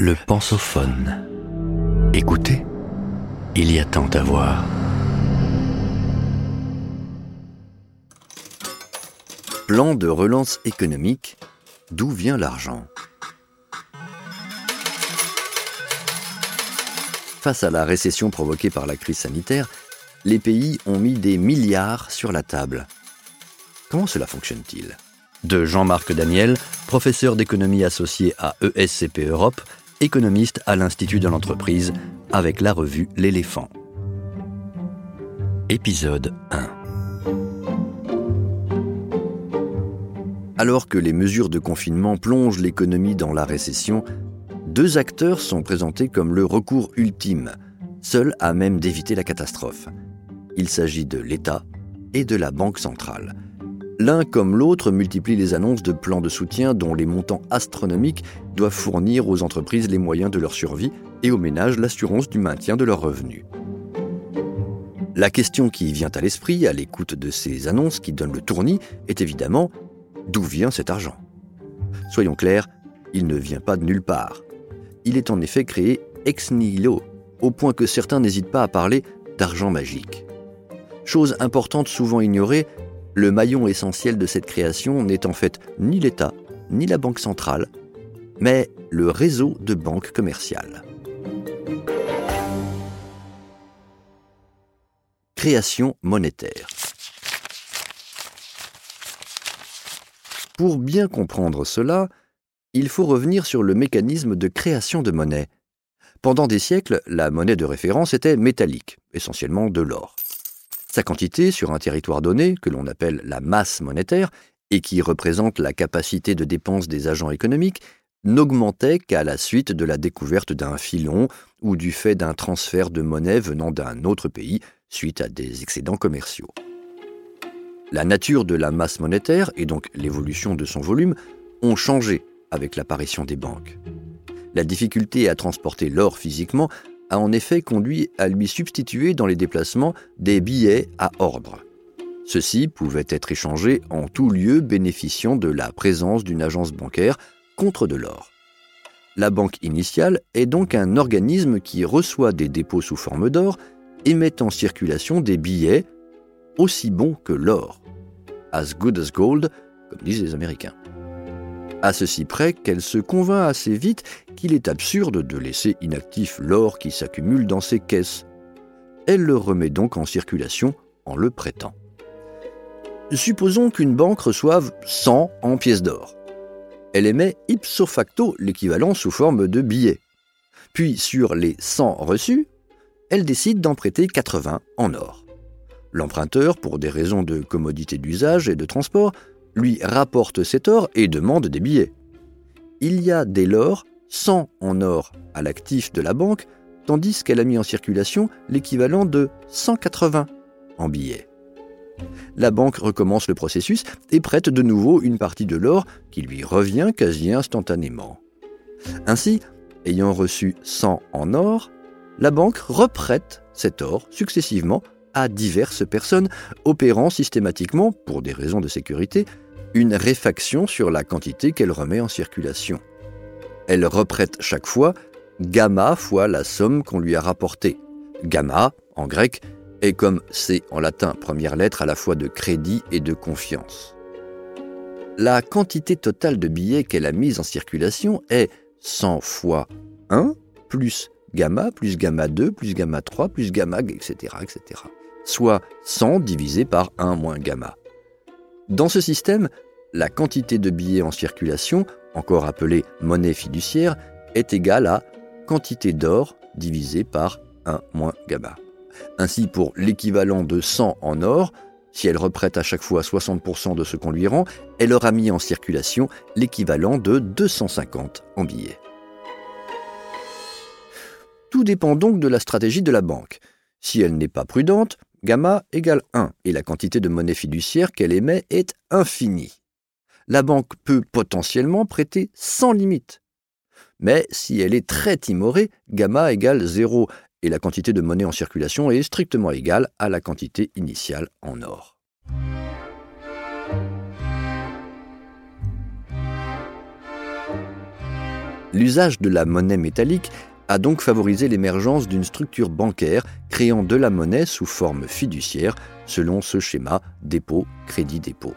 Le pensophone. Écoutez, il y a tant à voir. Plan de relance économique, d'où vient l'argent? Face à la récession provoquée par la crise sanitaire, les pays ont mis des milliards sur la table. Comment cela fonctionne-t-il? De Jean-Marc Daniel, professeur d'économie associé à ESCP Europe, économiste à l'Institut de l'entreprise, avec la revue L'éléphant. Épisode 1 Alors que les mesures de confinement plongent l'économie dans la récession, deux acteurs sont présentés comme le recours ultime, seul à même d'éviter la catastrophe. Il s'agit de l'État et de la Banque centrale. L'un comme l'autre multiplie les annonces de plans de soutien dont les montants astronomiques doivent fournir aux entreprises les moyens de leur survie et aux ménages l'assurance du maintien de leurs revenus. La question qui vient à l'esprit à l'écoute de ces annonces qui donnent le tournis est évidemment d'où vient cet argent? Soyons clairs, il ne vient pas de nulle part. Il est en effet créé ex nihilo, au point que certains n'hésitent pas à parler d'argent magique. Chose importante souvent ignorée, le maillon essentiel de cette création n'est en fait ni l'État, ni la Banque centrale, mais le réseau de banques commerciales. Création monétaire. Pour bien comprendre cela, il faut revenir sur le mécanisme de création de monnaie. Pendant des siècles, la monnaie de référence était métallique, essentiellement de l'or. Sa quantité sur un territoire donné, que l'on appelle la masse monétaire, et qui représente la capacité de dépense des agents économiques, n'augmentait qu'à la suite de la découverte d'un filon ou du fait d'un transfert de monnaie venant d'un autre pays suite à des excédents commerciaux. La nature de la masse monétaire, et donc l'évolution de son volume, ont changé avec l'apparition des banques. La difficulté à transporter l'or physiquement a en effet conduit à lui substituer dans les déplacements des billets à ordre. Ceux-ci pouvaient être échangés en tout lieu bénéficiant de la présence d'une agence bancaire contre de l'or. La banque initiale est donc un organisme qui reçoit des dépôts sous forme d'or et met en circulation des billets aussi bons que l'or. As good as gold, comme disent les Américains à ceci près qu'elle se convainc assez vite qu'il est absurde de laisser inactif l'or qui s'accumule dans ses caisses. Elle le remet donc en circulation en le prêtant. Supposons qu'une banque reçoive 100 en pièces d'or. Elle émet ipso facto l'équivalent sous forme de billets. Puis sur les 100 reçus, elle décide d'en prêter 80 en or. L'emprunteur, pour des raisons de commodité d'usage et de transport, lui rapporte cet or et demande des billets. Il y a dès lors 100 en or à l'actif de la banque, tandis qu'elle a mis en circulation l'équivalent de 180 en billets. La banque recommence le processus et prête de nouveau une partie de l'or qui lui revient quasi instantanément. Ainsi, ayant reçu 100 en or, la banque reprête cet or successivement à diverses personnes, opérant systématiquement, pour des raisons de sécurité, une réfaction sur la quantité qu'elle remet en circulation. Elle reprête chaque fois gamma fois la somme qu'on lui a rapportée. Gamma, en grec, est comme C en latin, première lettre à la fois de crédit et de confiance. La quantité totale de billets qu'elle a mise en circulation est 100 fois 1 plus gamma plus gamma 2 plus gamma 3 plus gamma, etc., etc. Soit 100 divisé par 1 moins gamma. Dans ce système, la quantité de billets en circulation, encore appelée monnaie fiduciaire, est égale à quantité d'or divisé par 1 moins gamma. Ainsi, pour l'équivalent de 100 en or, si elle reprête à chaque fois 60% de ce qu'on lui rend, elle aura mis en circulation l'équivalent de 250 en billets. Tout dépend donc de la stratégie de la banque. Si elle n'est pas prudente, gamma égale 1 et la quantité de monnaie fiduciaire qu'elle émet est infinie. La banque peut potentiellement prêter sans limite. Mais si elle est très timorée, gamma égale 0 et la quantité de monnaie en circulation est strictement égale à la quantité initiale en or. L'usage de la monnaie métallique a donc favorisé l'émergence d'une structure bancaire créant de la monnaie sous forme fiduciaire selon ce schéma dépôt-crédit-dépôt.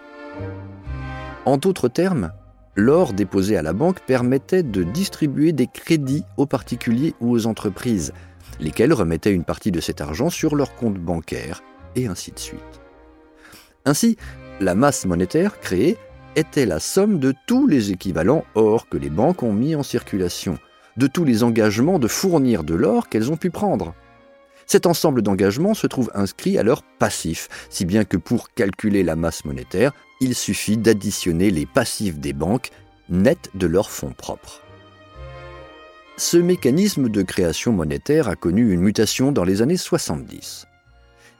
En d'autres termes, l'or déposé à la banque permettait de distribuer des crédits aux particuliers ou aux entreprises, lesquels remettaient une partie de cet argent sur leur compte bancaire, et ainsi de suite. Ainsi, la masse monétaire créée était la somme de tous les équivalents or que les banques ont mis en circulation, de tous les engagements de fournir de l'or qu'elles ont pu prendre. Cet ensemble d'engagements se trouve inscrit à leur passif, si bien que pour calculer la masse monétaire, il suffit d'additionner les passifs des banques nets de leurs fonds propres. Ce mécanisme de création monétaire a connu une mutation dans les années 70.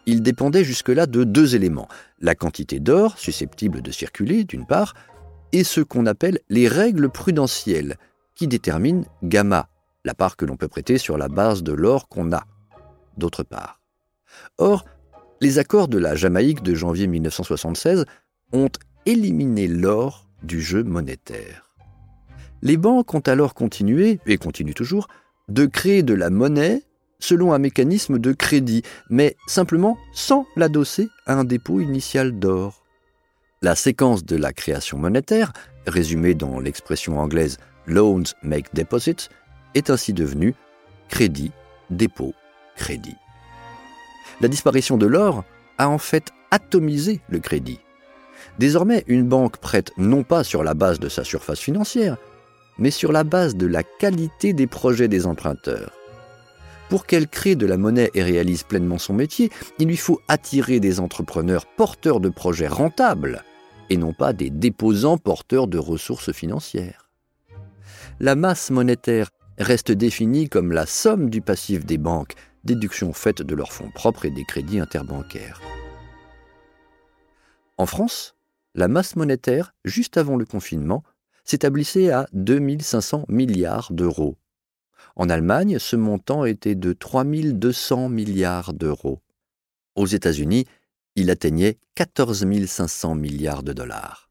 Il dépendait jusque-là de deux éléments, la quantité d'or susceptible de circuler d'une part, et ce qu'on appelle les règles prudentielles, qui déterminent gamma, la part que l'on peut prêter sur la base de l'or qu'on a, d'autre part. Or, les accords de la Jamaïque de janvier 1976 ont éliminé l'or du jeu monétaire. Les banques ont alors continué, et continuent toujours, de créer de la monnaie selon un mécanisme de crédit, mais simplement sans l'adosser à un dépôt initial d'or. La séquence de la création monétaire, résumée dans l'expression anglaise Loans make deposits, est ainsi devenue crédit, dépôt, crédit. La disparition de l'or a en fait atomisé le crédit. Désormais, une banque prête non pas sur la base de sa surface financière, mais sur la base de la qualité des projets des emprunteurs. Pour qu'elle crée de la monnaie et réalise pleinement son métier, il lui faut attirer des entrepreneurs porteurs de projets rentables et non pas des déposants porteurs de ressources financières. La masse monétaire reste définie comme la somme du passif des banques, déduction faite de leurs fonds propres et des crédits interbancaires. En France, la masse monétaire, juste avant le confinement, s'établissait à 2500 milliards d'euros. En Allemagne, ce montant était de 3200 milliards d'euros. Aux États-Unis, il atteignait 14 500 milliards de dollars.